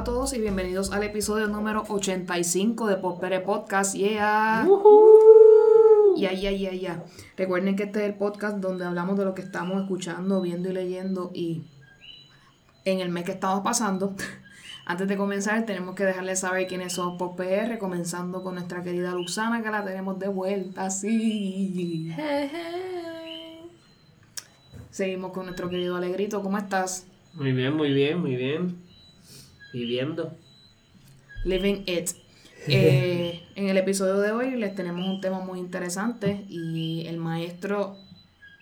A todos y bienvenidos al episodio número 85 de Popere Podcast. Yeah. Ya, ya, ya, ya. Recuerden que este es el podcast donde hablamos de lo que estamos escuchando, viendo y leyendo y en el mes que estamos pasando. Antes de comenzar, tenemos que dejarles saber quiénes somos Pop PR, comenzando con nuestra querida Luxana, que la tenemos de vuelta, sí. Seguimos con nuestro querido Alegrito, ¿cómo estás? Muy bien, muy bien, muy bien. Viviendo. Living It. Eh, en el episodio de hoy les tenemos un tema muy interesante y el maestro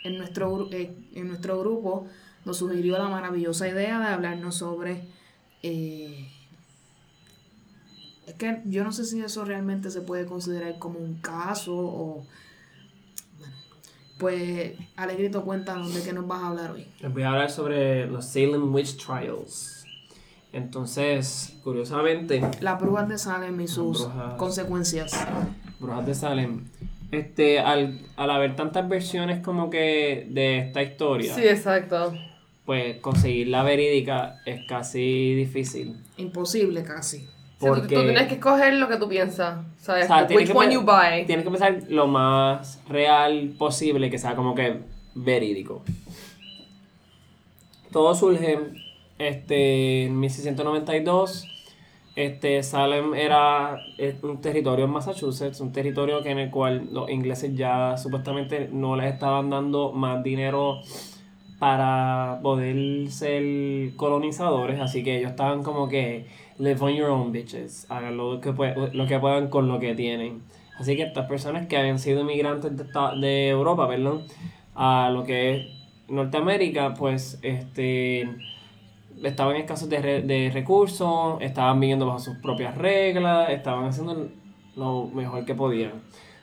en nuestro, eh, en nuestro grupo nos sugirió la maravillosa idea de hablarnos sobre... eh, es que yo no sé si eso realmente se puede considerar como un caso o... Bueno, pues Alegrito, cuéntanos de qué nos vas a hablar hoy. Les voy a hablar sobre los Salem Witch Trials. Entonces, curiosamente, Las brujas de Salem y sus brujas. consecuencias. Brujas de Salem, este, al, al haber tantas versiones como que de esta historia, Sí, exacto. pues conseguir la verídica es casi difícil. Imposible casi. Sí, tú- tú, Porque tienes que escoger lo que tú piensas. ¿Sabes? O sea, tienes Which que one you buy. tienes que pensar lo más real posible, que sea como que verídico. Todo surge este, en 1692. Este, Salem era un territorio en Massachusetts, un territorio que en el cual los ingleses ya supuestamente no les estaban dando más dinero para poder ser colonizadores, así que ellos estaban como que live on your own bitches, hagan lo que, lo que puedan con lo que tienen. Así que estas personas que habían sido inmigrantes de Europa, perdón, a lo que es Norteamérica, pues este estaban escasos de, re- de recursos, estaban viviendo bajo sus propias reglas, estaban haciendo lo mejor que podían.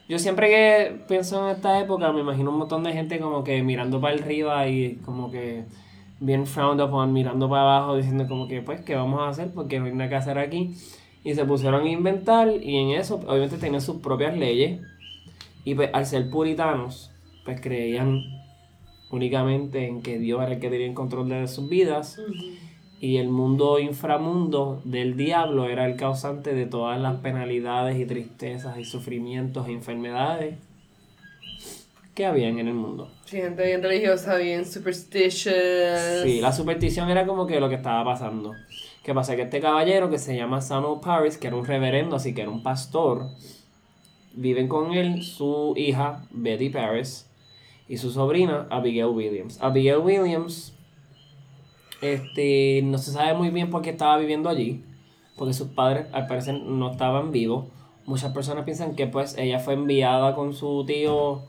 Yo siempre que pienso en esta época me imagino un montón de gente como que mirando para arriba y como que bien frowned upon, mirando para abajo, diciendo como que pues, ¿qué vamos a hacer? Porque no hay nada que hacer aquí. Y se pusieron a inventar y en eso obviamente tenían sus propias leyes. Y pues al ser puritanos, pues creían únicamente en que Dios era el que tenía el control de sus vidas y el mundo inframundo del diablo era el causante de todas las penalidades y tristezas y sufrimientos e enfermedades que habían en el mundo. Sí, gente bien religiosa, bien superstitious. Sí, la superstición era como que lo que estaba pasando. ¿Qué pasa? Que este caballero que se llama Samuel Paris, que era un reverendo, así que era un pastor, viven con él su hija Betty Paris y su sobrina Abigail Williams. Abigail Williams, este, no se sabe muy bien por qué estaba viviendo allí, porque sus padres al parecer no estaban vivos. Muchas personas piensan que pues ella fue enviada con su tío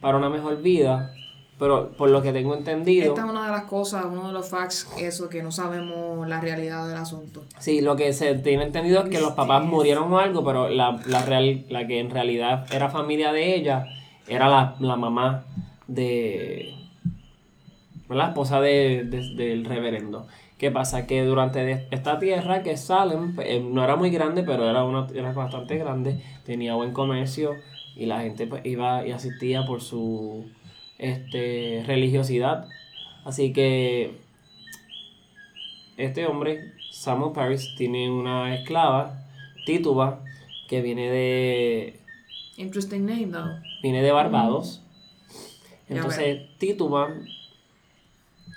para una mejor vida, pero por lo que tengo entendido... Esta es una de las cosas, uno de los facts, eso que no sabemos la realidad del asunto. Sí, lo que se tiene entendido es que los papás murieron o algo, pero la, la, real, la que en realidad era familia de ella era la, la mamá de... La esposa de, de- del reverendo. ¿Qué pasa? Que durante esta tierra que Salem pues, eh, no era muy grande, pero era, una, era bastante grande, tenía buen comercio y la gente pues, iba y asistía por su este, religiosidad. Así que este hombre, Samuel Paris, tiene una esclava, Tituba, que viene de, Interesting name, though. viene de Barbados. Entonces, Tituba,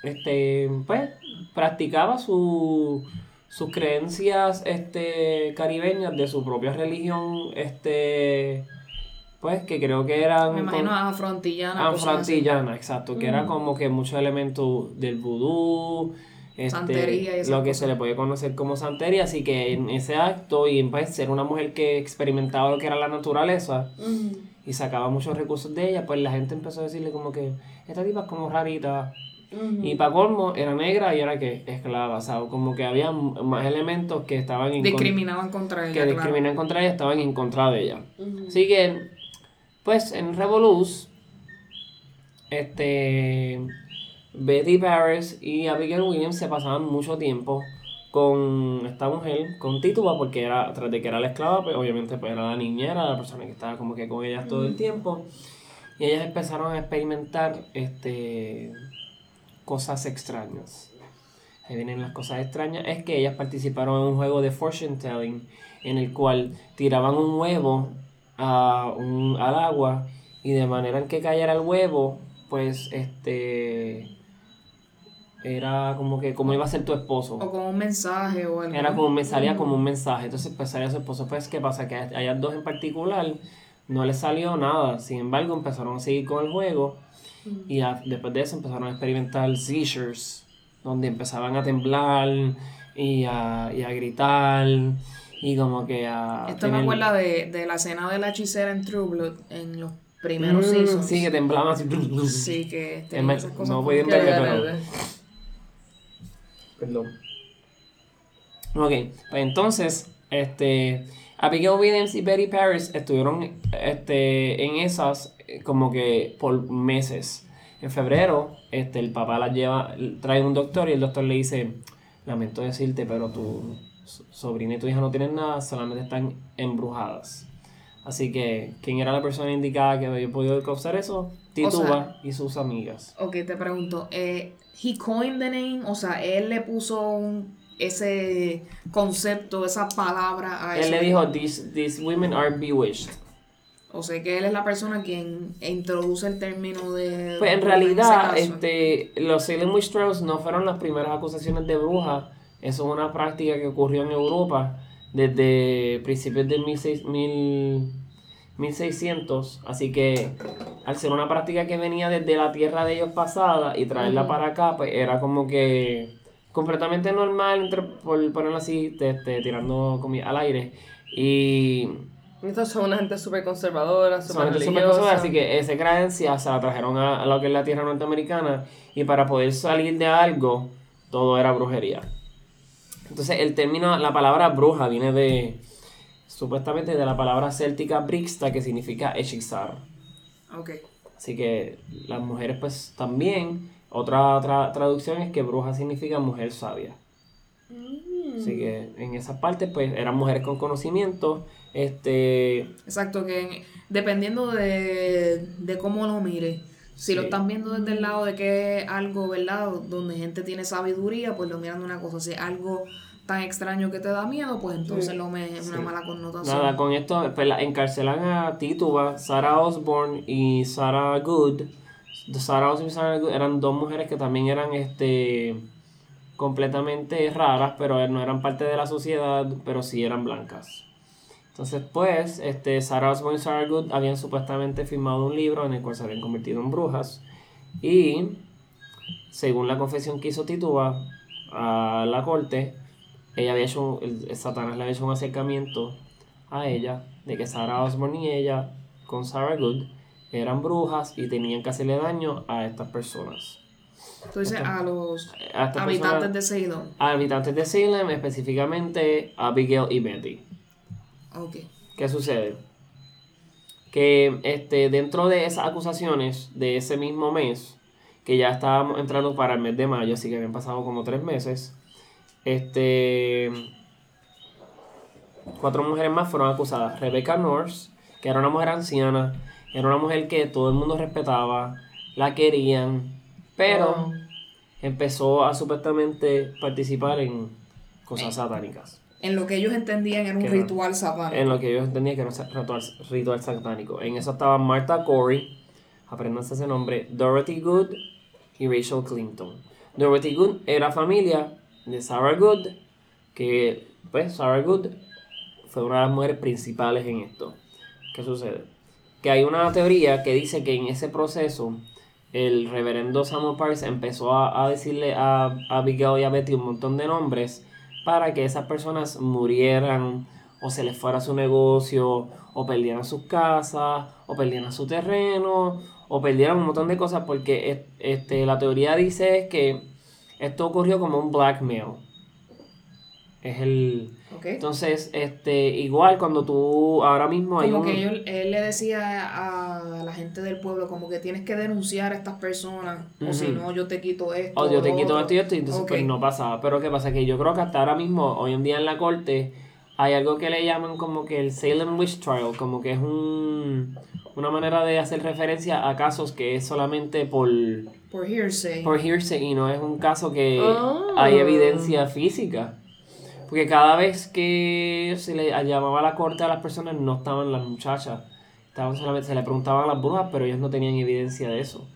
este, pues, practicaba su, sus creencias este, caribeñas de su propia religión, este, pues, que creo que eran... Me imagino afrontillana. Afroantillana, exacto, que era como que muchos elementos del vudú, este, Santería y lo que cosas. se le puede conocer como santería, así que en ese acto y en pues, ser una mujer que experimentaba lo que era la naturaleza y sacaba muchos recursos de ella, pues la gente empezó a decirle como que esta tipa es como rarita. Y para colmo, era negra y era que esclava, o sea, como que había más elementos que estaban en Discriminaban contra ella. que claro. discriminan contra ella estaban en contra de ella. Así que, pues en Revoluz, este, Betty Paris y Abigail Williams se pasaban mucho tiempo con esta mujer, con Tituba, porque era, tras de que era la esclava, pues obviamente pues era la niñera, la persona que estaba como que con ellas todo el tiempo. Y ellas empezaron a experimentar este, cosas extrañas. ahí vienen las cosas extrañas, es que ellas participaron en un juego de fortune telling en el cual tiraban un huevo a un, al agua y de manera en que cayera el huevo, pues este era como que como iba a ser tu esposo. O con un mensaje o algo. Era como me salía como un mensaje. Entonces pues salía su esposo. Pues qué pasa que a ellas dos en particular no les salió nada. Sin embargo empezaron a seguir con el juego y a- después de eso empezaron a experimentar seizures, donde empezaban a temblar y a, y a gritar y como que a... Esto me acuerda de, de la escena de la hechicera en True Blood en los primeros Mm, seasons. Sí, que temblaban así. Sí, que esas cosas. no pero-. Perdón. Ok, pues entonces, este, Abigail Williams y Betty Paris estuvieron este, en esas eh, como que por meses. En febrero, este, el papá las lleva, trae un doctor y el doctor le dice, lamento decirte, pero tu so- sobrina y tu hija no tienen nada, solamente están embrujadas. Así que, ¿quién era la persona indicada que había podido causar eso? Tituba y sus amigas. Ok, te pregunto, eh, he coined the name, o sea, él le puso un- ese concepto, esa palabra a Él eso. le dijo, these, these women are bewitched. O sea, que él es la persona quien introduce el término de... Pues en realidad, este, los Salem Witch Trials no fueron las primeras acusaciones de brujas. Eso es una práctica que ocurrió en Europa desde principios de 1600, mil- 1600. Así que al ser una práctica que venía desde la tierra de ellos pasada y traerla para acá, pues era como que completamente normal, entre, por ponerlo así, te- te- tirando comida al aire. Y Estos son una gente súper conservadora, súper conservadora, así que esa creencia se la trajeron a, a lo que es la tierra norteamericana y para poder salir de algo, todo era brujería. Entonces el término, la palabra bruja viene de, supuestamente de la palabra céltica brixta que significa hechizar. Ok. Así que las mujeres pues también, otra, otra traducción es que bruja significa mujer sabia. Así que en esa parte pues eran mujeres con conocimiento, este, Exacto, que en- dependiendo de, de cómo lo mire, si lo están viendo desde el lado de que es algo, ¿verdad? Donde gente tiene sabiduría, pues lo miran de una cosa. Si es algo tan extraño que te da miedo, pues entonces lo ven en una Sí. mala connotación. Nada, con esto pues, la encarcelan a Tituba, Sarah Osborne y Sarah Good. Sarah Osborne y Sarah Good eran dos mujeres que también eran este completamente raras, pero no eran parte de la sociedad, pero sí eran blancas. Entonces, pues, este, Sarah Osborne y Sarah Good habían supuestamente firmado un libro en el cual se habían convertido en brujas. Y, según la confesión que hizo Tituba a la corte, ella había hecho, el, Satanás le había hecho un acercamiento a ella, de que Sarah Osborne y ella, con Sarah Good, eran brujas y tenían que hacerle daño a estas personas. Dices a los A habitantes personas- de Seidon. a habitantes de Salem, específicamente Abigail y Betty. Ok. ¿Qué sucede? Que este, dentro de esas acusaciones de ese mismo mes, que ya estábamos entrando para el mes de mayo, así que habían pasado como tres meses, este, cuatro mujeres más fueron acusadas. Rebecca Norse, que era una mujer anciana, era una mujer que todo el mundo respetaba, la querían, pero Wow. empezó a supuestamente participar en cosas satánicas. En lo que ellos entendían era un ritual satánico. En lo que yo entendía que era un ritual, ritual satánico. En eso estaban Martha Corey, apréndanse ese nombre, Dorothy Good y Rachel Clinton. Dorothy Good era familia de Sarah Good, que pues Sarah Good fue una de las mujeres principales en esto. ¿Qué sucede? Que hay una teoría que dice que en ese proceso el reverendo Samuel Parks empezó a, decirle a, a Abigail y a Betty un montón de nombres para que esas personas murieran o se les fuera su negocio o perdieran sus casas o perdieran su terreno o perdieran un montón de cosas porque es- este, la teoría dice que esto ocurrió como un blackmail. Es el... Entonces, este, igual cuando tú ahora mismo hay Como un... que ellos- él le decía a la gente del pueblo como que tienes que denunciar a estas personas o si no yo te quito esto. Oh, yo te quito esto y esto, y entonces pues no pasaba. Pero ¿qué pasa? Que yo creo que hasta ahora mismo, hoy en día en la corte, hay algo que le llaman como que el Salem Witch Trial, como que es un, una manera de hacer referencia a casos que es solamente por, Por hearsay. por hearsay y no es un caso que Ah. hay evidencia física. Porque cada vez que se le llamaba a la corte a las personas no estaban las muchachas. Estaban solamente, se le preguntaban a las brujas, pero ellos no tenían evidencia de eso.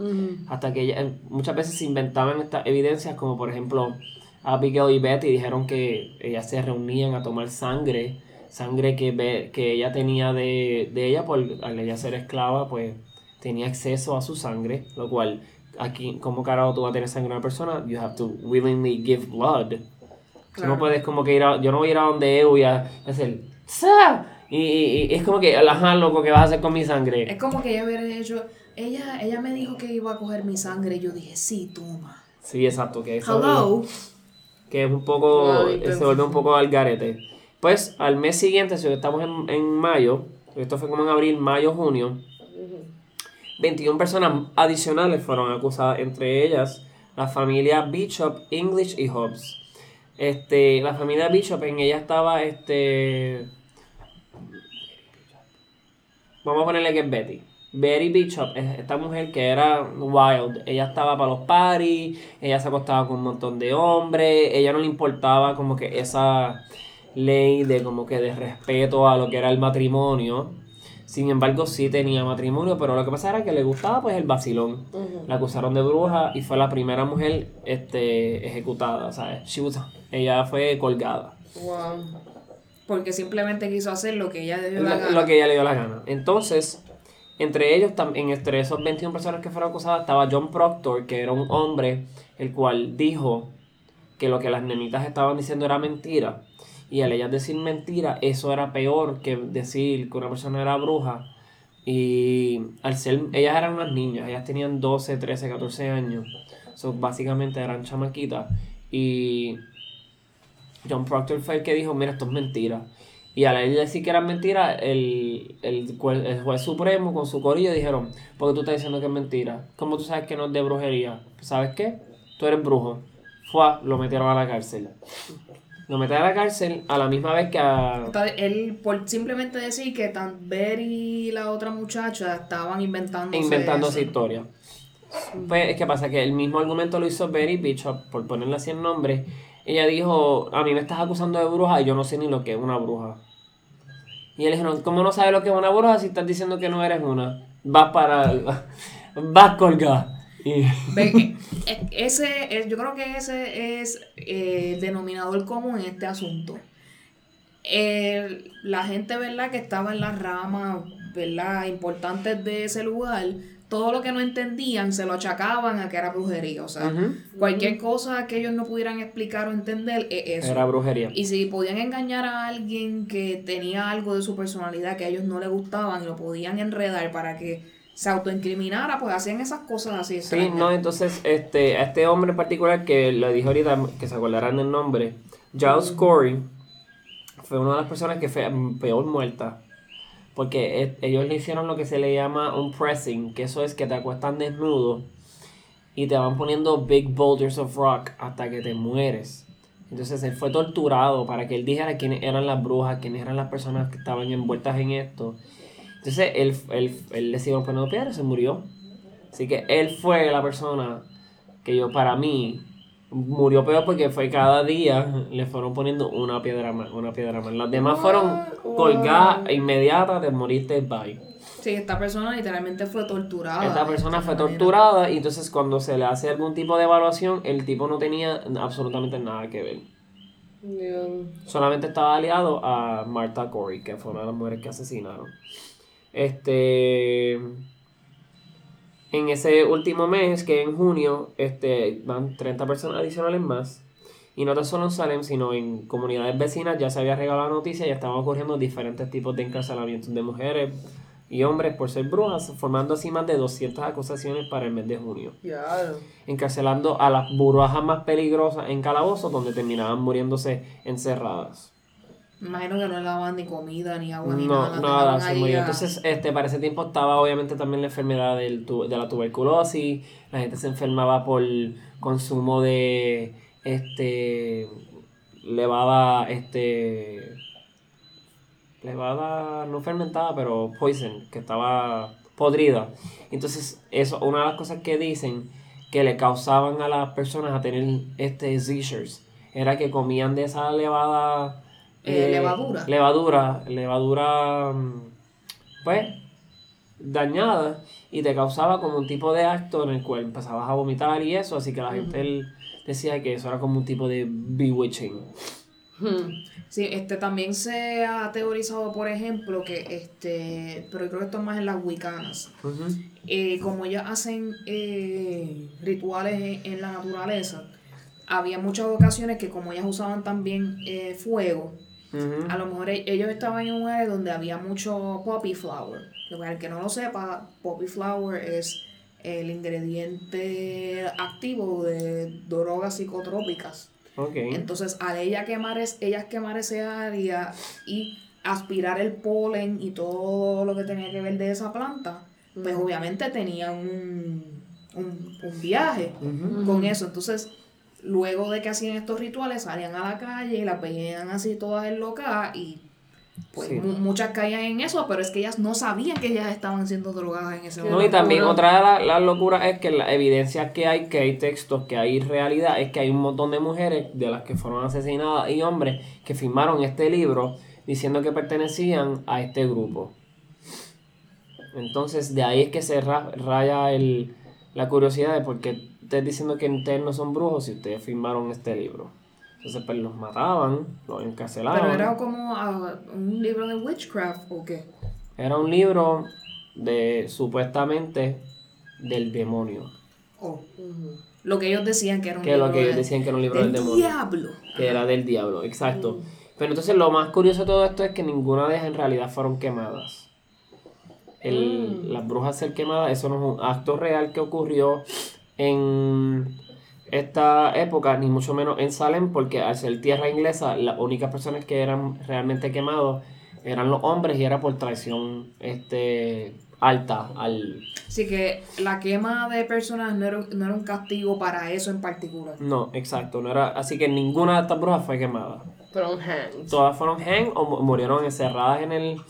Hasta que ella- muchas veces se inventaban estas evidencias, como por ejemplo Abigail y Betty dijeron que ellas se reunían a tomar sangre, sangre que, Be- que ella tenía de, de ella, por al ella ser esclava, pues tenía acceso a su sangre, lo cual aquí, ¿cómo carajo tú vas a tener sangre de una persona? You have to willingly give blood. Tú no Claro. puedes como que ir a, yo no voy a ir a donde Evo y a hacer ¡Sa! Y, y- y es como que, ajá, loco, ¿qué vas a hacer con mi sangre? Es como que ella hubiera hecho. Ella, ella me dijo que iba a coger mi sangre y yo dije, sí, toma. Sí, exacto, que eso Hello. que es un poco, se vuelve un poco al garete. Pues al mes siguiente, si estamos en, en mayo, esto fue como en abril, mayo, junio, 21 personas adicionales fueron acusadas, entre ellas la familia Bishop, English y Hobbs. Este, la familia Bishop, en ella estaba este. Vamos a ponerle que es Betty. Betty Bishop es esta mujer que era wild. Ella estaba para los parties, ella se acostaba con un montón de hombres, ella no le importaba como que esa ley de como que de respeto a lo que era el matrimonio. Sin embargo, sí tenía matrimonio, pero lo que pasa era que le gustaba pues el vacilón. La acusaron de bruja y fue la primera mujer este, ejecutada, ¿sabes? She was- ella fue colgada. Wow. Porque simplemente quiso hacer lo que ella debió Lo, la gana. lo que ella le dio la gana. Entonces, entre ellos, en entre esos 21 personas que fueron acusadas, estaba John Proctor, que era un hombre, el cual dijo que lo que las nenitas estaban diciendo era mentira. Y al ellas decir mentira, eso era peor que decir que una persona era bruja. Y al ser, ellas eran unas niñas, ellas tenían 12, 13, 14 años. So, básicamente eran chamaquitas. Y John Proctor fue el que dijo, mira, esto es mentira. Y al él decir que era mentira, el, el juez supremo con su corillo dijeron, ¿por qué tú estás diciendo que es mentira? ¿Cómo tú sabes que no es de brujería? ¿Sabes qué? Tú eres brujo. Fue, lo metieron a la cárcel. Lo metieron a la cárcel a la misma vez que a... Entonces, él, por simplemente decir que tan Betty y la otra muchacha estaban inventando inventando esa historia. Pues es que pasa que el mismo argumento lo hizo Betty Bishop, por ponerle así el nombre. Ella dijo, a mí me estás acusando de bruja y yo no sé ni lo que es una bruja. Y él dijo, ¿cómo no sabes lo que es una bruja si estás diciendo que no eres una? Vas para... Vas colgada. Y... Eh, ese, eh, yo creo que ese es eh, el denominador común en este asunto. El- la gente, ¿verdad?, que estaba en las ramas, ¿verdad?, importantes de ese lugar, todo lo que no entendían se lo achacaban a que era brujería. O sea, cualquier cosa que ellos no pudieran explicar o entender es eso. Era brujería. Y si podían engañar a alguien que tenía algo de su personalidad que a ellos no les gustaban y lo podían enredar para que se autoincriminara, pues hacían esas cosas así. Sí, extrañas. no, entonces, este, a este hombre en particular que le dijo ahorita, que se acordarán del nombre, Giles Corey, fue una de las personas que fue peor muerta. Porque eh, ellos le hicieron lo que se le llama un pressing, que eso es que te acuestan desnudo y te van poniendo big boulders of rock hasta que te mueres. Entonces él fue torturado para que él dijera quiénes eran las brujas, quiénes eran las personas que estaban envueltas en esto. Entonces él, él, él le siguieron poniendo piedras y se murió. Así que él fue la persona que yo, para mí, murió peor porque fue cada día le fueron poniendo una piedra más, una piedra más. Las demás fueron colgadas inmediatas de morirte, bye. Sí, esta persona literalmente fue torturada. Esta persona fue manera. torturada y entonces cuando se le hace algún tipo de evaluación, el tipo no tenía absolutamente nada que ver. Dios. Solamente estaba aliado a Martha Corey, que fue una de las mujeres que asesinaron. Este. En ese último mes, que en junio, este, van 30 personas adicionales más. Y no tan solo en Salem, sino en comunidades vecinas ya se había regalado la noticia y estaban ocurriendo diferentes tipos de encarcelamientos de mujeres y hombres por ser brujas, formando así más de 200 acusaciones para el mes de junio encarcelando a las brujas más peligrosas en calabozos donde terminaban muriéndose encerradas. Imagino que no le daban ni comida, ni agua, ni No, nada. nada, se murió. Entonces, este, para ese tiempo estaba obviamente también la enfermedad del tu- de la tuberculosis, la gente se enfermaba por consumo de este levada, este levada no fermentada, pero poison, que estaba podrida. Entonces, eso, una de las cosas que dicen que le causaban a las personas a tener este seizures era que comían de esa levada Eh, levadura. levadura levadura mm, pues dañada y te causaba como un tipo de acto en el cual empezabas a vomitar y eso así que la gente decía que eso era como un tipo de bewitching. Sí, este también se ha teorizado, por ejemplo, que este, pero creo que esto es más en las wicanas. Eh, como ellas hacen eh, rituales en, en la naturaleza, había muchas ocasiones que como ellas usaban también eh, fuego, A lo mejor e- ellos estaban en un área donde había mucho poppy flower. Que para el que no lo sepa, poppy flower es el ingrediente activo de drogas psicotrópicas. Entonces, al ella quemar es, ellas quemar ese área y aspirar el polen y todo lo que tenía que ver de esa planta, pues obviamente tenían un, un, un viaje con eso. Entonces, luego de que hacían estos rituales, salían a la calle y las veían así todas enlocadas y pues Sí. muchas caían en eso, pero es que ellas no sabían que ellas estaban siendo drogadas en ese Qué No, momento. y también otra de la- las locuras es que la evidencia que hay, que hay textos, que hay realidad, es que hay un montón de mujeres de las que fueron asesinadas y hombres que firmaron este libro diciendo que pertenecían a este grupo. Entonces, de ahí es que se ra- raya el, la curiosidad de por qué ustedes diciendo que ustedes no son brujos si ustedes firmaron este libro. Entonces, pues los mataban, los encarcelaban. Pero era como ah, un libro de witchcraft o qué. Era un libro de supuestamente del demonio. O lo que ellos decían que era un Que lo libro que ellos de- decían que era un libro del, demonio. diablo. Que era del diablo, exacto. Pero entonces lo más curioso de todo esto es que ninguna de ellas en realidad fueron quemadas. El- Las brujas ser quemadas, eso no es un acto real que ocurrió en esta época, ni mucho menos en Salem, porque al ser tierra inglesa, las únicas personas que eran realmente quemados eran los hombres y era por traición este, alta al... Así que la quema de personas no era, no era un castigo para eso en particular. No, exacto, no era... Así que ninguna de estas brujas fue quemada. Fueron. Todas fueron hang o mu- murieron encerradas en, el,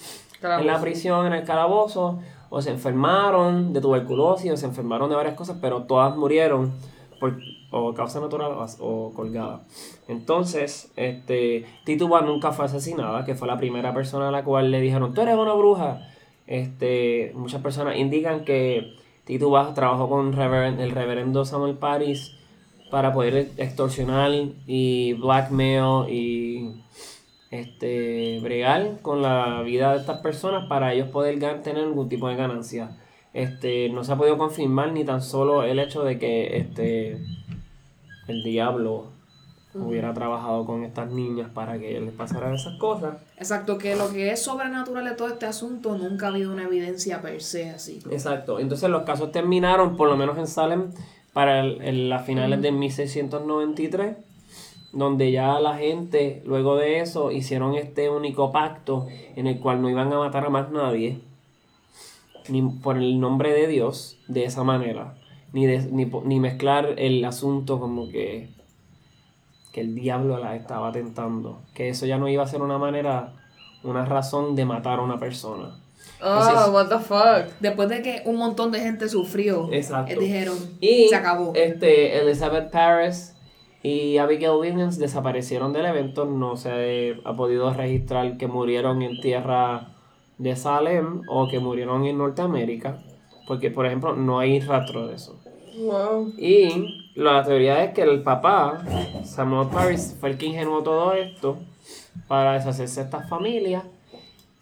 en la prisión, en el calabozo, o se enfermaron de tuberculosis, o se enfermaron de varias cosas, pero todas murieron por o causa natural o, colgada. Entonces, este, Tituba nunca fue asesinada, que fue la primera persona a la cual le dijeron, tú eres una bruja. Este, muchas personas indican que Tituba trabajó con el reverendo Samuel Paris para poder extorsionar y blackmail y este bregar con la vida de estas personas para ellos poder tener algún tipo de ganancia. Este, no se ha podido confirmar ni tan solo el hecho de que este el diablo hubiera trabajado con estas niñas para que les pasaran esas cosas. Exacto, que lo que es sobrenatural de todo este asunto nunca ha habido una evidencia per se así. Exacto. Entonces los casos terminaron, por lo menos en Salem, para el- el- las finales de 1693, donde ya la gente, luego de eso, hicieron este único pacto en el cual no iban a matar a más nadie, ni por el nombre de Dios, de esa manera, ni, de- ni, ni mezclar el asunto como que, que el diablo la estaba tentando, que eso ya no iba a ser una manera, una razón de matar a una persona. Oh, Entonces- what the fuck. Después de que un montón de gente sufrió, Exacto. eh, dijeron, Y se acabó. Este, Elizabeth Paris y Abigail Williams desaparecieron del evento. No se ha podido registrar que murieron en tierra de Salem o que murieron en Norteamérica. Porque, por ejemplo, no hay rastro de eso. Wow. Y la teoría es que el papá, Samuel Paris, fue el que ingenuó todo esto para deshacerse de estas familias.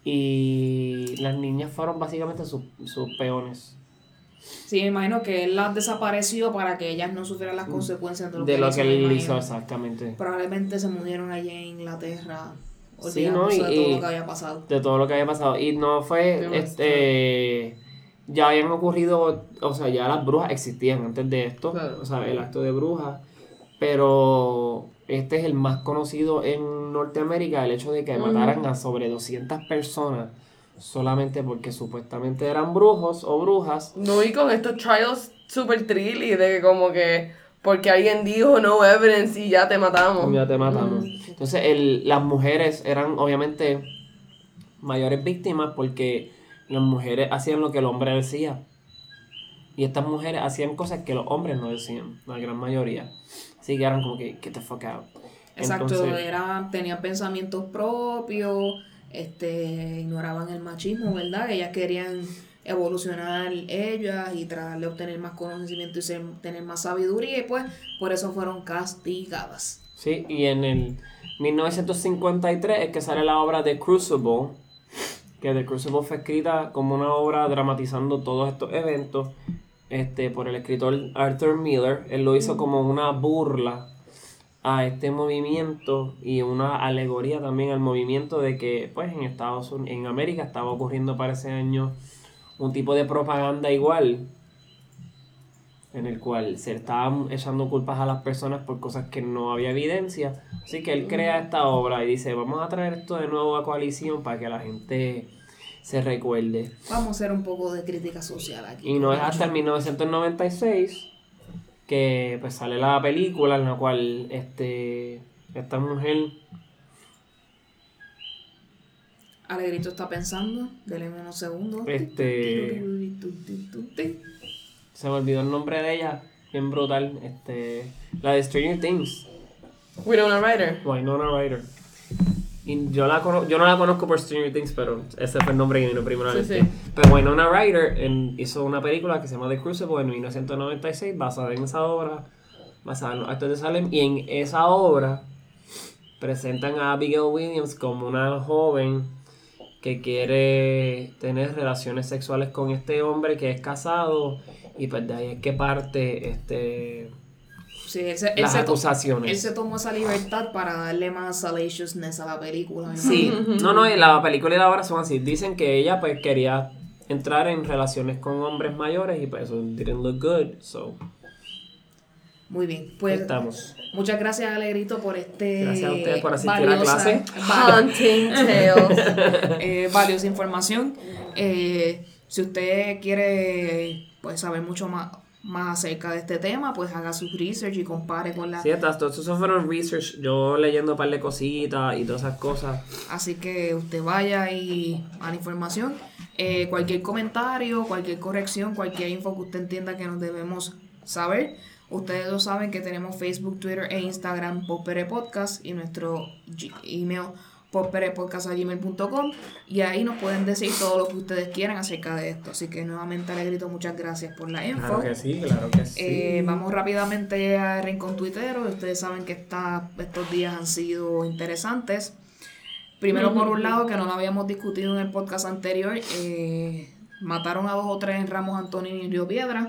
Y las niñas fueron básicamente sus, sus peones. Sí, me imagino que él las desapareció para que ellas no sufrieran las consecuencias de lo Mm. De que lo hizo, que él hizo exactamente. Probablemente se murieron allá en Inglaterra, Sí, ¿no? Y- de todo y- lo que había pasado. de todo lo que había pasado. Y no fue, este, ya habían ocurrido, o sea, ya las brujas existían antes de esto, Claro. o sea, el acto de brujas, pero este es el más conocido en Norteamérica, el hecho de que mataran a sobre 200 personas solamente porque supuestamente eran brujos o brujas. No, y con estos trials super trilly de que como que porque alguien dijo no evidence y ya te matamos. Ya te matamos. Entonces, el, las mujeres eran obviamente mayores víctimas porque las mujeres hacían lo que el hombre decía. Y estas mujeres hacían cosas que los hombres no decían, la gran mayoría. Así que eran como que, get the fuck out. Exacto, Entonces- era, tenían pensamientos propios, este, ignoraban el machismo, ¿verdad? Ellas querían evolucionar ellas y tratar de obtener más conocimiento y ser- tener más sabiduría y pues por eso fueron castigadas. Sí, y en el 1953 es que sale la obra The Crucible, que The Crucible fue escrita como una obra dramatizando todos estos eventos este, por el escritor Arthur Miller. Él lo hizo como una burla a este movimiento y una alegoría también al movimiento de que pues en Estados Unidos, en América estaba ocurriendo para ese año un tipo de propaganda igual en el cual se estaban echando culpas a las personas por cosas que no había evidencia. Así que él crea esta obra y dice, vamos a traer esto de nuevo a coalición para que la gente se recuerde. Vamos a hacer un poco de crítica social aquí. Y no es hasta el 1996 que pues sale la película en la cual este esta mujer Alegrito está pensando, denle unos segundos. Este- se me olvidó el nombre de ella, bien brutal, este la de Stranger Things, Winona Ryder. Winona Ryder. Y yo, la cono- yo no la conozco por Stranger Things, pero ese fue el nombre que vino primero Sí, sí. Pero Winona Ryder en- hizo una película que se llama The Crucible en 1996, basada en esa obra, basada en los actos de Salem. Y en esa obra presentan a Abigail Williams como una joven que quiere tener relaciones sexuales con este hombre que es casado. Y pues de ahí es que parte este, Sí, él se, él las se acusaciones. él se tomó esa libertad para darle más salaciousness a la película. Sí, no, no, y la película y la obra son así. Dicen que ella pues quería entrar en relaciones con hombres mayores y pues eso didn't look good, so Muy bien, pues estamos. muchas gracias Alegrito por este Gracias a ustedes por asistir a valiosa- clase. Hunting Tales. eh, valiosa información. Eh, si usted quiere pues saber mucho más, más acerca de este tema, pues haga su research y compare con la... Sí, todos esos fueron research, yo leyendo un par de cositas y todas esas cosas. Así que usted vaya y a la información. Eh, cualquier comentario, cualquier corrección, cualquier info que usted entienda que nos debemos saber. Ustedes lo saben que tenemos Facebook, Twitter e Instagram Popere Podcast y nuestro email popperepodcast.gmail.com y ahí nos pueden decir todo lo que ustedes quieran acerca de esto. Así que nuevamente Alegrito, muchas gracias por la info. Claro que sí, claro que sí. Eh, vamos rápidamente al rincón tuitero. Ustedes saben que esta- estos días han sido interesantes. Primero, por un lado, que no lo habíamos discutido en el podcast anterior, eh, mataron a dos o tres en Ramos Antonio y Río Piedra.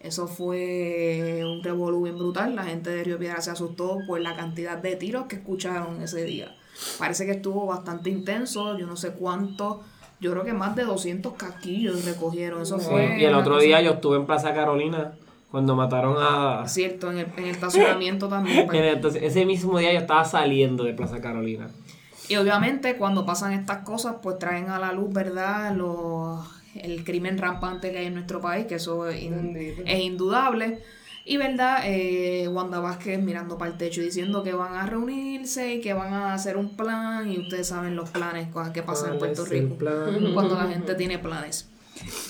Eso fue un revolú bien brutal. La gente de Río Piedra se asustó por la cantidad de tiros que escucharon ese día. Parece que estuvo bastante intenso. Yo no sé cuánto. Yo creo que más de 200 casquillos recogieron. Eso Sí, fue. y el otro cosa- día yo estuve en Plaza Carolina cuando mataron a... Cierto, en el, en el estacionamiento también. pues. En el- ese mismo día yo estaba saliendo de Plaza Carolina. Y obviamente cuando pasan estas cosas, pues traen a la luz, ¿verdad? Los, el crimen rampante que hay en nuestro país, que eso es, in- Bendito. es indudable. Y verdad, eh, Wanda Vázquez mirando para el techo y diciendo que van a reunirse y que van a hacer un plan. Y ustedes saben los planes, cosas que pasan en ¿Cuál Puerto Rico plan? cuando la gente tiene planes.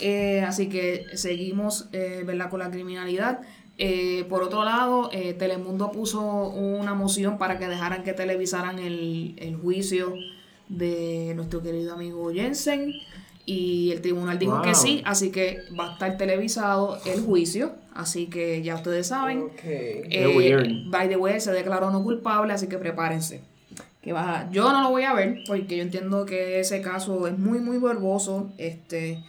Eh, así que seguimos eh, ¿verdad? con la criminalidad. Eh, por otro lado, eh, Telemundo puso una moción para que dejaran que televisaran el, el juicio de nuestro querido amigo Jensen. Y el tribunal dijo Wow. que sí, así que va a estar televisado el juicio. Así que ya ustedes saben. Ok. Eh, by the way, se declaró no culpable, así que prepárense. Que vas a- yo no lo voy a ver porque yo entiendo que ese caso es muy, muy verboso. Este,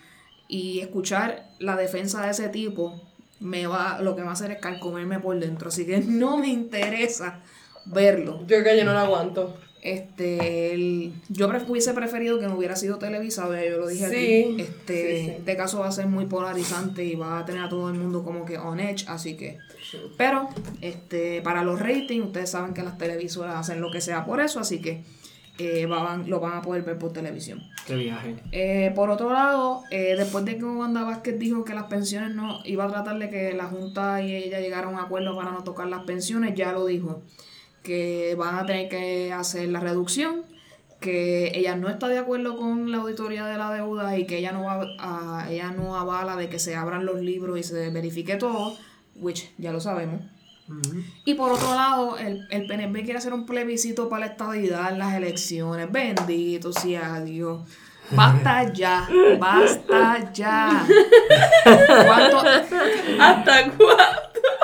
y escuchar la defensa de ese tipo me va, lo que va a hacer es calcomerme por dentro. Así que no me interesa verlo. Yo creo que yo no lo aguanto. Este, el- yo pref- hubiese preferido que no hubiera sido televisado, ya yo lo dije Sí, aquí. Este, sí, sí. este caso va a ser muy polarizante y va a tener a todo el mundo como que on edge, así que. Pero, este, para los ratings, ustedes saben que las televisoras hacen lo que sea por eso, así que eh, va- van- lo van a poder ver por televisión. Qué viaje. Eh, por otro lado, eh, después de que Wanda Vázquez dijo que las pensiones no iba a tratar de que la Junta y ella llegaran a un acuerdo para no tocar las pensiones, ya lo dijo, que van a tener que hacer la reducción que ella no está de acuerdo con la auditoría de la deuda y que ella no va a, ella no avala de que se abran los libros y se verifique todo, which ya lo sabemos. Y por otro lado, el, el PNP quiere hacer un plebiscito para la estabilidad en las elecciones. Bendito sea Dios. Basta ya, basta ya. ¿Cuánto- ¿Hasta cuándo?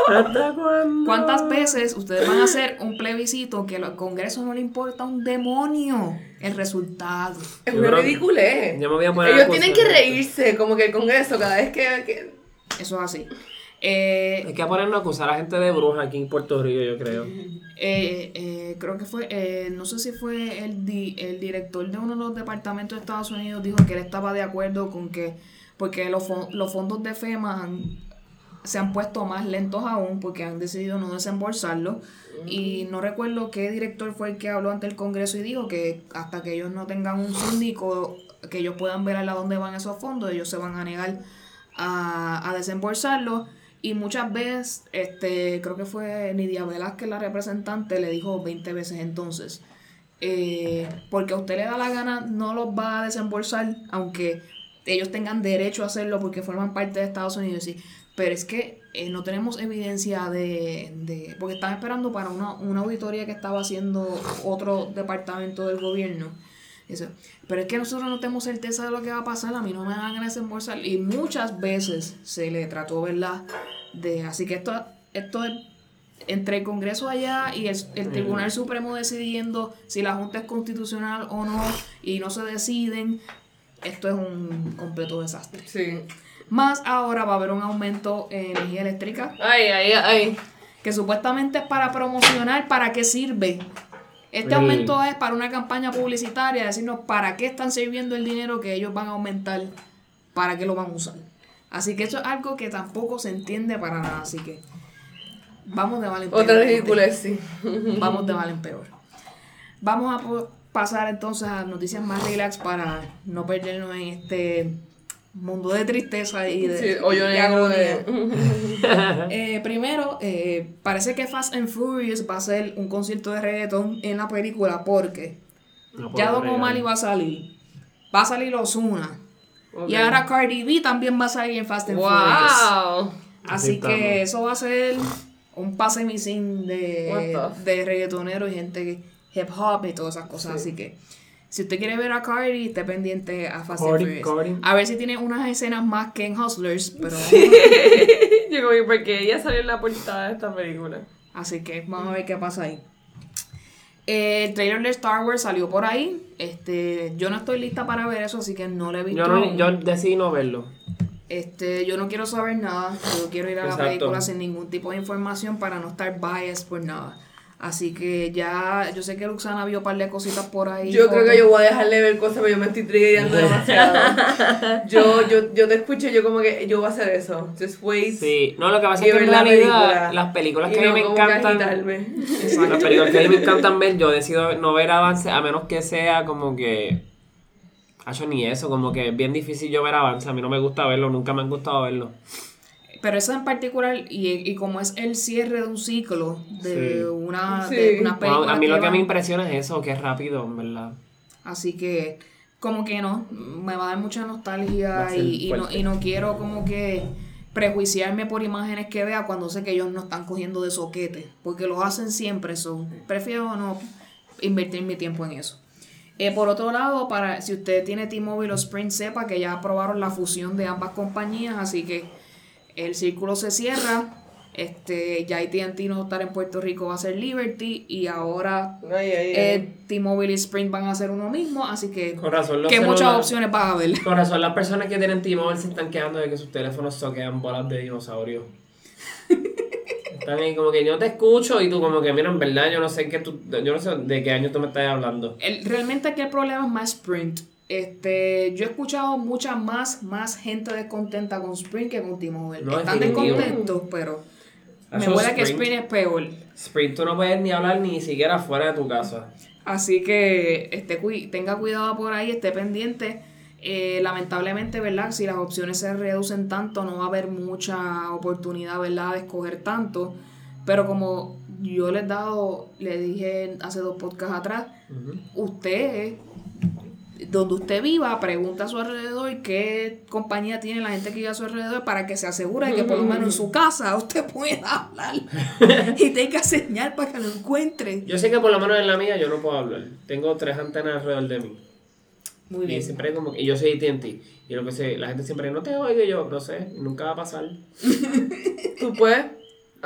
¿Hasta cuándo? ¿Cuántas veces ustedes van a hacer un plebiscito que al Congreso no le importa un demonio el resultado? Es creo- ridiculez. yo me voy a poner a Ellos tienen que reírse, como que con eso, cada vez que. que- Eso es así. Eh, Hay que ponernos a acusar a gente de bruja aquí en Puerto Rico, yo creo. eh, eh, creo que fue, eh, no sé si fue el, di- el director de uno de los departamentos de Estados Unidos dijo que él estaba de acuerdo con que, porque los, los fondos de FEMA han- se han puesto más lentos aún porque han decidido no desembolsarlo. Y no recuerdo qué director fue el que habló ante el Congreso y dijo que hasta que ellos no tengan un síndico, que ellos puedan ver a dónde van esos fondos, ellos se van a negar a, a desembolsarlo. Y muchas veces, este, creo que fue Nidia Velázquez, la representante, le dijo 20 veces entonces. eh, porque a usted le da la gana, no los va a desembolsar, aunque ellos tengan derecho a hacerlo porque forman parte de Estados Unidos. Sí. Pero es que eh, no tenemos evidencia de, de- Porque están esperando para una, una auditoría que estaba haciendo otro departamento del gobierno. Eso. Pero es que nosotros no tenemos certeza de lo que va a pasar, a mí no me dan ganas de desembolsar. Y muchas veces se le trató, ¿verdad? De, así que esto, esto es entre el Congreso allá y el, el Tribunal Supremo decidiendo si la Junta es constitucional o no y no se deciden, esto es un completo desastre. Sí. Más ahora va a haber un aumento en energía eléctrica Ay, ay, ay. que supuestamente es para promocionar, ¿para qué sirve? Este aumento es para una campaña publicitaria, decirnos para qué están sirviendo el dinero que ellos van a aumentar, para qué lo van a usar. Así que eso es algo que tampoco se entiende para nada, así que vamos de mal en peor. Otra ridiculez, sí. Vamos de mal en peor. Vamos a pasar entonces a noticias más relax para no perdernos en este mundo de tristeza y de, Sí, hoyo de negro agonía. de. Eh, primero, eh, parece que Fast and Furious va a ser un concierto de reggaeton en la película porque No ya Don. Omar iba a salir. Va a salir Ozuna. Ok. Y ahora Cardi B también va a salir en Fast and Furious. ¡Wow! Así Así que eso va a ser un pase misin de, de reggaetoneros y gente hip hop y todas esas cosas. Así que si usted quiere ver a Cardi, esté pendiente a Fast and Cardi, Furious. Cardi. A ver si tiene unas escenas más que en Hustlers, pero Yo como, porque ella salió en la portada de esta película. Así que vamos a ver qué pasa ahí. Eh, el trailer de Star Wars salió por ahí. Este, yo no estoy lista para ver eso, así que no lo he visto. Yo, no, yo decidí no verlo. Este, yo no quiero saber nada. Yo quiero ir a la película sin ningún tipo de información para no estar biased por nada. Así que ya, yo sé que Luxana vio un par de cositas por ahí. Yo creo que yo voy a dejar de ver cosas, pero yo me estoy triggerando demasiado. yo, yo, yo te escucho, yo como que yo voy a hacer eso. Just wait. Sí, no, lo que pasa es que en la realidad película. las películas que a no mí me encantan, las películas que a mí me encantan ver, yo decido no ver avance a menos que sea como que Hacho, ni eso, como que es bien difícil yo ver avance, a mí no me gusta verlo, nunca me han gustado verlo. Pero eso en particular, y, y como es el cierre de un ciclo, de Sí. una, Sí. de una película. Bueno, a mí que lo que va- me impresiona es eso, que es rápido, en verdad. Así que, como que no, me va a dar mucha nostalgia y, y no, y no quiero como que prejuiciarme por imágenes que vea cuando sé que ellos no están cogiendo de soquete, porque lo hacen siempre, so, prefiero no invertir mi tiempo en eso. Eh, por otro lado, para si usted tiene T-Mobile o Sprint, sepa que ya aprobaron la fusión de ambas compañías, así que el círculo se cierra. Este, ya AT&T no estar en Puerto Rico, va a ser Liberty y ahora Ay, ay, ay. eh, T-Mobile y Sprint van a hacer uno mismo, así que que muchas celulares- opciones van a haber. Con razón, las personas que tienen T-Mobile se están quejando de que sus teléfonos soquean bolas de dinosaurio. Están ahí como que yo te escucho y tú como que, mira, en verdad yo no sé qué tú, yo no sé de qué año tú me estás hablando. El- realmente aquí el problema es más Sprint. Este, yo he escuchado mucha más, más gente descontenta con Sprint que con T-Mobile. No, Están descontentos, pero me Eso, huele que Sprint. Sprint es peor. Sprint, tú no puedes ni hablar ni siquiera fuera de tu casa. Así que este, tenga cuidado por ahí, esté pendiente. Eh, lamentablemente, ¿verdad? Si las opciones se reducen tanto, no va a haber mucha oportunidad, ¿verdad? De escoger tanto. Pero como yo les he dado, le dije hace dos podcasts atrás, usted, donde usted viva, pregunta a su alrededor qué compañía tiene la gente que vive a su alrededor para que se asegure de que por lo menos en su casa usted pueda hablar y tenga señal para que lo encuentre. Yo sé que por lo menos en la mía yo no puedo hablar. Tengo tres antenas alrededor de mí. Muy Y bien. siempre como que, y yo soy AT&T. Y lo que sé, la gente siempre, no te oigo y yo, no sé, nunca va a pasar. Tú puedes.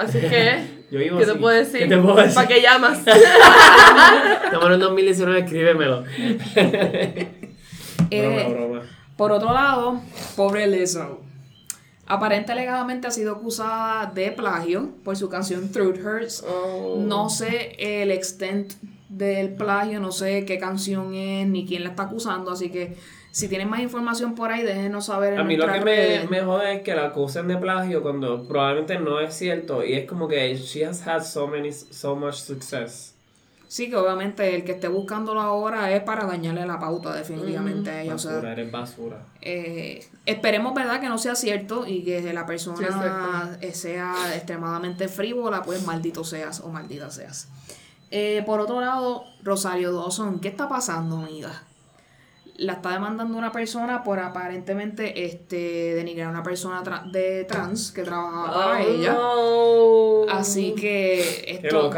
Así que. Yo vivo ¿Qué te puedo decir? ¿Qué te puedo decir? ¿Para qué llamas? Estamos en 2019, escríbemelo. Eh, broma, broma. Por otro lado, pobre Lizzo. Aparente alegadamente ha sido acusada de plagio por su canción Throat Hurts. Oh. No sé el extent del plagio, no sé qué canción es ni quién la está acusando, así que si tienen más información por ahí, déjenos saber en A mí lo que me, me jode es que la acusen de plagio cuando probablemente no es cierto. Y es como que she has had so many, so much success. Sí, que obviamente el que esté buscándolo ahora es para dañarle la pauta definitivamente a ella. O sea, Basura, eres basura. Eh, esperemos, ¿verdad?, que no sea cierto y que la persona eh, sea extremadamente frívola, pues maldito seas o maldita seas. Eh, por otro lado, Rosario Dawson, ¿qué está pasando, amiga? La está demandando una persona por aparentemente este, denigrar a una persona tra- de trans que trabajaba para Oh, ella. no. Así que esto,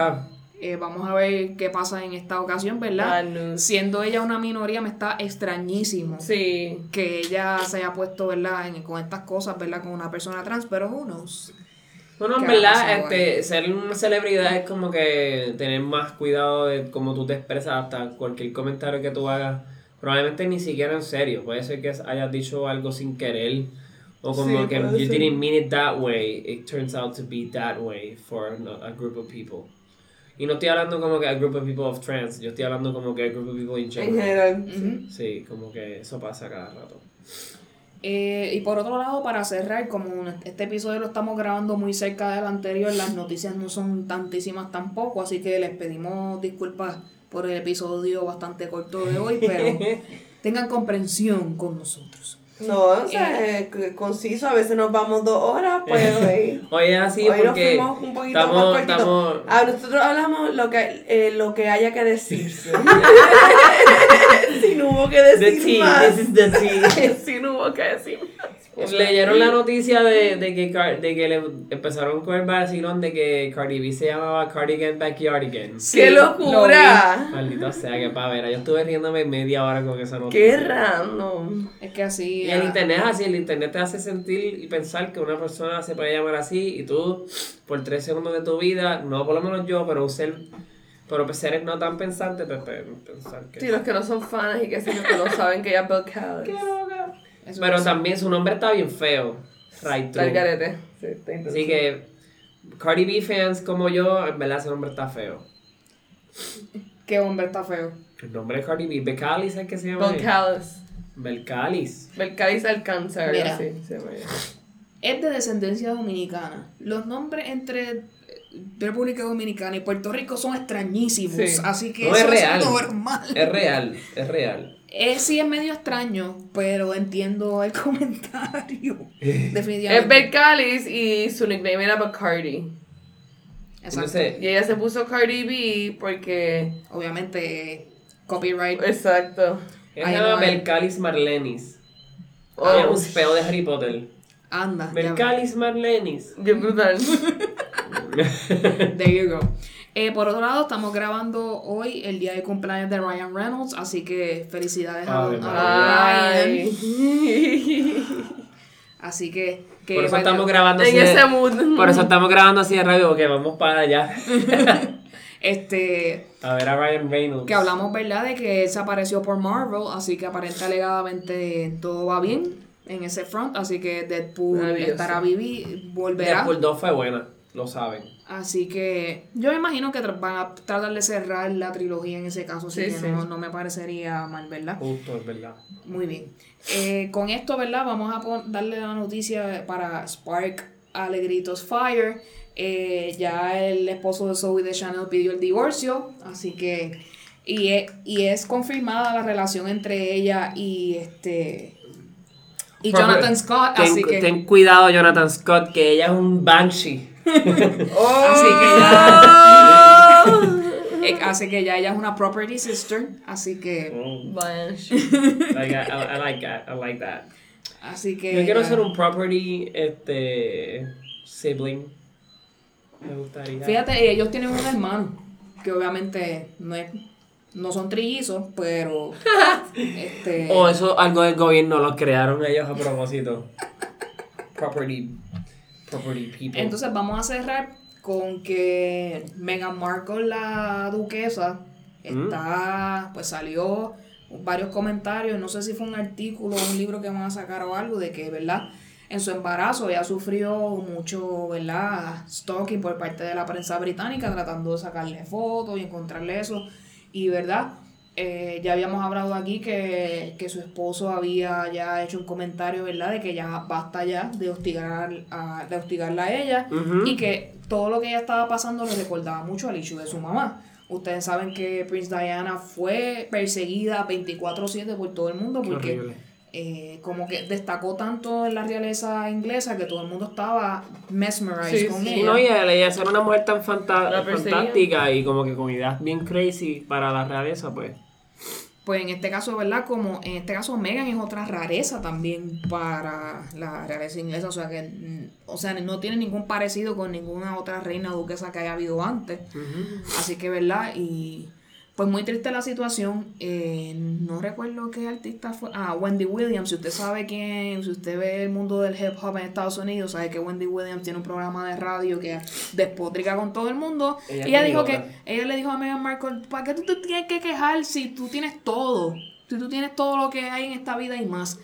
eh, vamos a ver qué pasa en esta ocasión, ¿verdad? Siendo ella una minoría, me está extrañísimo Sí. que ella se haya puesto, ¿verdad? En, con estas cosas, ¿verdad? Con una persona trans, pero knows. Bueno, en ¿Qué ha verdad, este, ser una celebridad es como que tener más cuidado de cómo tú te expresas hasta cualquier comentario que tú hagas. Probablemente ni siquiera en serio. Puede ser que hayas dicho algo sin querer. O como Sí, que you ser. didn't mean it that way. It turns out to be that way for a, group of people. Y no estoy hablando como que a group of people of trans. Yo estoy hablando como que a group of people in En general. general. Sí, como que eso pasa cada rato. Eh, y por otro lado, para cerrar, como este episodio lo estamos grabando muy cerca del anterior, las noticias no son tantísimas tampoco, así que les pedimos disculpas por el episodio bastante corto de hoy, pero tengan comprensión con nosotros. No, o sea, eh, c- conciso, a veces nos vamos dos horas, pues hoy. Oye, así hoy nos porque fuimos un poquito estamos, más cortito. estamos, Ah, nosotros hablamos lo que, eh, lo que haya que decirse. si no hubo que The decir tea, más. this is the tea. si no hubo que decir más. Leyeron la noticia de, de, que, Car- de que le empezaron con el vacilón de que Cardi B se llamaba Cardigan Backyardigan. ¡Qué locura! Maldita sea, que pavera. Yo estuve riéndome media hora con esa noticia. ¡Qué random! Es que así... Y el internet es así, el internet te hace sentir y pensar que una persona se puede llamar así y tú, por tres segundos de tu vida, no por lo menos yo, pero un ser, pero pues seres no tan pensantes, pues, pues, pensar que... Sí, los que no son fans y que, sé yo, que no saben que ella es Bill Callis. Eso Pero es- también su nombre está bien feo. Right Está el. Sí, está Así que Cardi B fans como yo, en verdad ese nombre está feo. Qué hombre está feo. El nombre de Cardi B, Becalis es que se llama. Belcalis. Bill Callis alcanza, Mira. así se llama. Es de descendencia dominicana. Los nombres entre República Dominicana y Puerto Rico son extrañísimos. Sí. así que No, eso es real. normal. Es real, es real. Eh, sí, es medio extraño, pero entiendo el comentario. Es Definitivamente. Bill Callis y su nickname era Bacardi. Exacto. Entonces, Y ella se puso Cardi B porque. Obviamente, copyright. Exacto. ella se llama. Belcalis Marlenis. Oh, Es un spell de Harry Potter. Anda. Belcalis Marlenis. Bien brutal. There you go. Eh, por otro lado, estamos grabando hoy el día de cumpleaños de Ryan Reynolds, así que felicidades a, Ryan. Así que, que Por eso estamos grabando en así. de- ese mood. Por eso estamos grabando así de radio, porque vamos para allá. este A ver a Ryan Reynolds. que hablamos, ¿verdad? De que él se apareció por Marvel, así que aparenta alegadamente todo va bien en ese front, así que Deadpool Maravilloso. estará vivi, volverá. Deadpool 2 fue buena, lo saben. Así que yo me imagino que van a tratar de cerrar la trilogía en ese caso, así Sí, que sí. No, no me parecería mal, ¿verdad? Justo, es verdad. Muy bien. Eh, con esto, ¿verdad? Vamos a darle la noticia para Spark Alegritos Fire. Eh, ya el esposo de Zoe de Chanel pidió el divorcio, así que... Y es, y es confirmada la relación entre ella y este... Y Jonathan Scott, ten, así que... ten cuidado, Jonathan Scott, que ella es un banshee. Oh, Así que ya, Así que ya ella es una property sister, así que, Oh, Blanche. like, I, I like that. I like that. así que. Yo quiero ya- ser un property este sibling. Me gustaría. Fíjate, ellos tienen un hermano, que obviamente no es, no son trillizos, pero este O eso algo del gobierno lo crearon ellos a propósito. property property people. entonces vamos a cerrar con que Meghan Markle, la duquesa, está, pues salió varios comentarios, no sé si fue un artículo o un libro que van a sacar o algo, de que, ¿verdad? En su embarazo ella sufrió mucho, ¿verdad? Stalking por parte de la prensa británica, tratando de sacarle fotos y encontrarle eso. Y, ¿verdad? Eh, ya habíamos hablado aquí que, que su esposo había ya hecho un comentario, ¿verdad? De que ya basta ya de hostigar a, de hostigarla a ella y que todo lo que ella estaba pasando le recordaba mucho al issue de su mamá. Ustedes saben que Prince Diana fue perseguida 24/7 por todo el mundo Qué porque horrible. Eh, como que destacó tanto en la realeza inglesa que todo el mundo estaba mesmerized Sí, con sí. Ella. no, y ella, ella ser una mujer tan fantástica y como que con ideas bien crazy para la realeza, pues. Pues en este caso, ¿verdad? Como en este caso Meghan es otra rareza también para la realeza inglesa, o sea que mm, o sea, no tiene ningún parecido con ninguna otra reina o duquesa que haya habido antes. Así que, ¿verdad? Y pues muy triste la situación. Eh, no recuerdo qué artista fue. Ah, Wendy Williams. Si usted sabe quién, si usted ve el mundo del hip hop en Estados Unidos, sabe que Wendy Williams tiene un programa de radio que despotrica con todo el mundo. Ella ella dijo que, ella le dijo a Meghan Markle, ¿para qué tú te tienes que quejar si tú tienes todo? Si tú tienes todo lo que hay en esta vida y más.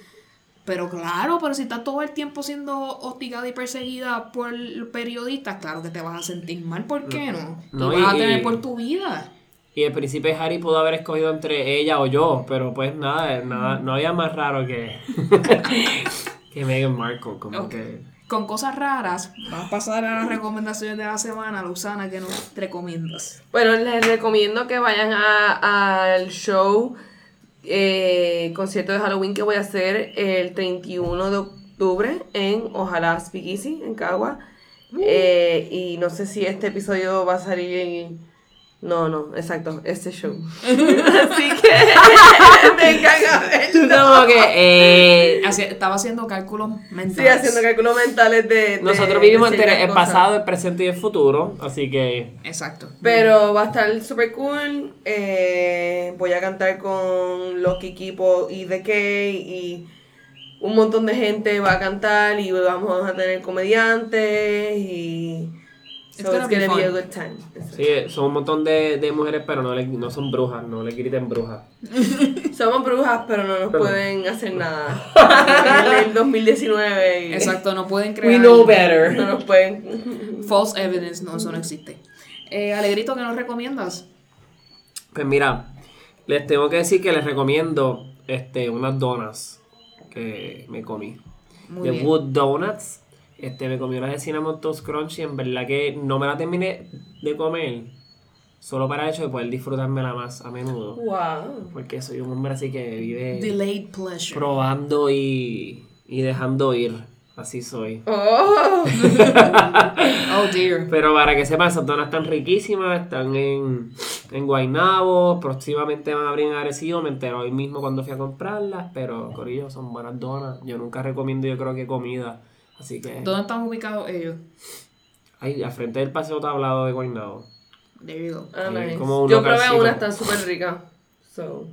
Pero claro, pero si estás todo el tiempo siendo hostigada y perseguida por periodistas, claro que te vas a sentir mal, ¿por qué no? No, y vas a tener y- por tu vida. Y el príncipe Harry pudo haber escogido entre ella o yo, pero pues nada, nada no había más raro que, que Meghan Markle, como Ok. que... Con cosas raras, vamos a pasar a las recomendaciones de la semana, Luzana, que nos recomiendas. Bueno, les recomiendo que vayan a- al show, eh, concierto de Halloween que voy a hacer el 31 de octubre en Ojalá Speakeasy, en Cagua. Eh, y no sé si este episodio va a salir... No, no, exacto, este show. Así que vengan a ver. Tú como que... eh, Así- estaba haciendo cálculos mentales. Sí, haciendo cálculos mentales de... de- nosotros vivimos de entre el cosas. pasado, el presente y el futuro, así que... Exacto. Pero va a estar super cool. eh, voy a cantar con los Kikipo y The K y un montón de gente va a cantar y vamos a tener comediantes y It's so gonna it's be gonna be a fun. good time. Sí, son un montón de, de mujeres, pero no, le- no son brujas, no le griten brujas. Somos brujas, pero no nos Pero- pueden hacer nada. en el 2019 y Exacto, no pueden creer. We know better. no nos pueden. False evidence, no, eso no existe. Eh, Alegrito, ¿qué nos recomiendas? Pues mira, les tengo que decir que les recomiendo este, unas donas que me comí. Muy de bien. Wood Donuts. Este, me comí unas de Cinnamon Toast Crunchy. En verdad que no me la terminé de comer. Solo para el hecho de poder disfrutármela más a menudo. Wow. Porque soy un hombre así que vive Delayed pleasure. probando y, y dejando ir. Así soy. Oh. Oh dear. Pero para que sepan, esas donas están riquísimas, están en, en Guaynabo, próximamente van a abrir en Arecibo, me enteré hoy mismo cuando fui a comprarlas, pero Corillo, son buenas donas. Yo nunca recomiendo, yo creo que comida, así que... ¿Dónde están ubicados ellos? Ahí, al frente del paseo tablado de Guaynabo. There you go. Ah, nice. Yo probé una, están súper ricas. So.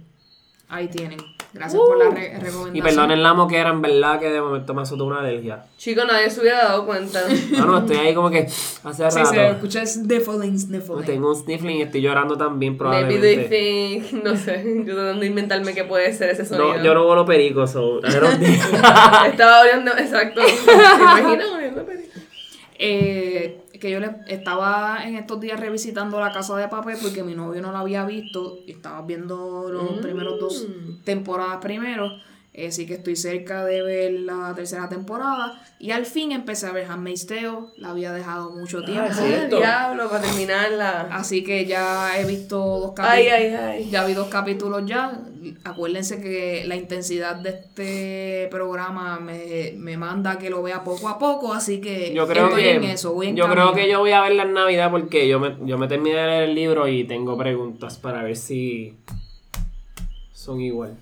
Ahí tienen. Gracias por la re- recomendación. Y perdonen la moquera, en verdad que de momento me azotó una alergia. Chico, nadie se hubiera dado cuenta. No, no, estoy ahí como que hace Sí, rato. se escucha sniffling, sniffling. Tengo un sniffling y estoy llorando también Maybe probablemente. they think, no sé, yo tratando de inventarme qué puede ser ese sonido. No, yo no vuelo perico, so, Estaba oliendo, exacto. ¿Se imaginan oliendo perico? Eh, que yo le estaba en estos días revisitando la casa de papel porque mi novio no la había visto y estaba viendo los Mm. primeros dos temporadas primero. Eh, Así que estoy cerca de ver la tercera temporada. Y al fin empecé a ver Handmaid's Tale. La había dejado mucho tiempo. sí. Ah, Cierto. diablo, para terminarla. Así que ya he visto dos Ay, capítulos. ay, ay. Ya vi dos capítulos ya. Acuérdense que la intensidad de este programa me, me manda a que lo vea poco a poco. Así que Yo creo estoy que en eso. Voy en yo creo camino. que yo voy a verla en Navidad porque yo me, yo me terminé de leer el libro y tengo preguntas para ver si son igual.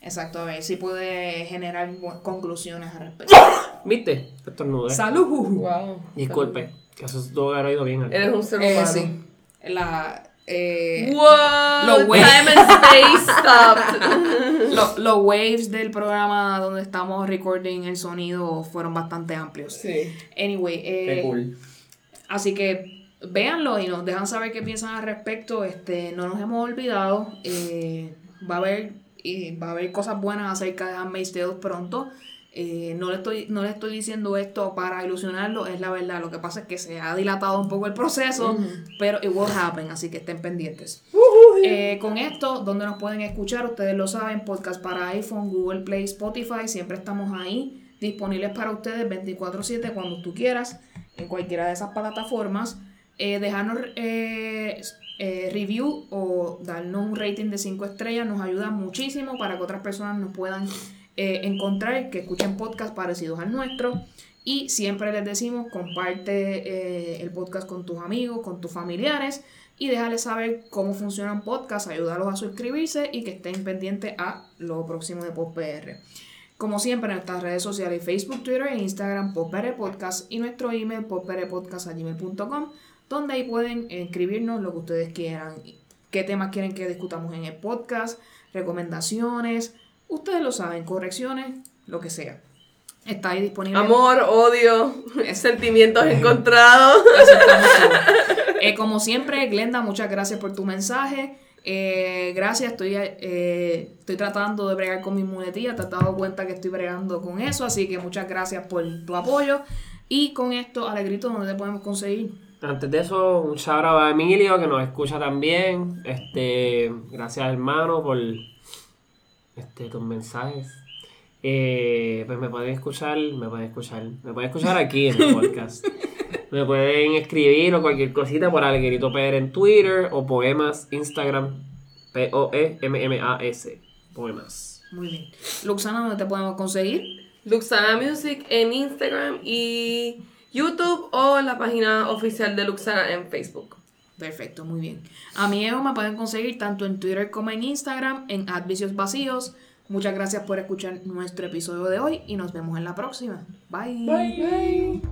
Exacto, a ver si puede generar conclusiones al respecto. ¿Viste? Estornudé. ¡Salud! Wow. Disculpe, que eso que haber oído bien. Eres un ser Eh, humano. sí. La, eh, Wow. Los güey- Time and space stopped. lo- los waves del programa donde estamos recording el sonido fueron bastante amplios. sí. Anyway, eh, Qué cool. Así que véanlo y nos dejan saber qué piensan al respecto. Este, no nos hemos olvidado. eh, va a haber y va a haber cosas buenas acerca de Handmaid's Tale pronto. Eh, no, le estoy, no le estoy diciendo esto para ilusionarlo, es la verdad. Lo que pasa es que se ha dilatado un poco el proceso, pero it will happen, así que estén pendientes. Eh, con esto, donde nos pueden escuchar, ustedes lo saben, podcast para iPhone, Google Play, Spotify, siempre estamos ahí, disponibles para ustedes 24/7 cuando tú quieras, en cualquiera de esas plataformas. Eh, dejarnos eh, review o darnos un rating de 5 estrellas nos ayuda muchísimo para que otras personas nos puedan eh, encontrar, que escuchen podcasts parecidos al nuestro. Y siempre les decimos, comparte eh, el podcast con tus amigos, con tus familiares y déjales saber cómo funciona un podcast, ayúdalos a suscribirse y que estén pendientes a lo próximo de PopPR. Como siempre, en nuestras redes sociales, Facebook, Twitter e Instagram, PopPR Podcast y nuestro email, popprpodcast.gmail.com, donde ahí pueden escribirnos lo que ustedes quieran, qué temas quieren que discutamos en el podcast, recomendaciones, ustedes lo saben, correcciones, lo que sea. Está ahí disponible. Amor, odio, sentimientos encontrados. Eh, como siempre, Glenda, muchas gracias por tu mensaje. Eh, gracias, estoy, eh, estoy tratando de bregar con mi muletilla, te has dado cuenta que estoy bregando con eso, así que muchas gracias por tu apoyo. Y con esto, Alegrito, ¿dónde te podemos conseguir? Antes de eso, un shout out a Emilio que nos escucha también. Este, gracias hermano por este, tus mensajes. Eh, pues me pueden escuchar, me pueden escuchar, me pueden escuchar aquí en el podcast. me pueden escribir o cualquier cosita por Alegrito PR en Twitter o poemas Instagram E P-O-E-M-M-A-S. Poemas. Muy bien. Luxana, ¿dónde te podemos conseguir? Luxana Music en Instagram y YouTube o la página oficial de Luxana en Facebook. Perfecto, muy bien. A mí Eo me pueden conseguir tanto en Twitter como en Instagram, en Advicios Vacíos. Muchas gracias por escuchar nuestro episodio de hoy y nos vemos en la próxima. Bye. Bye.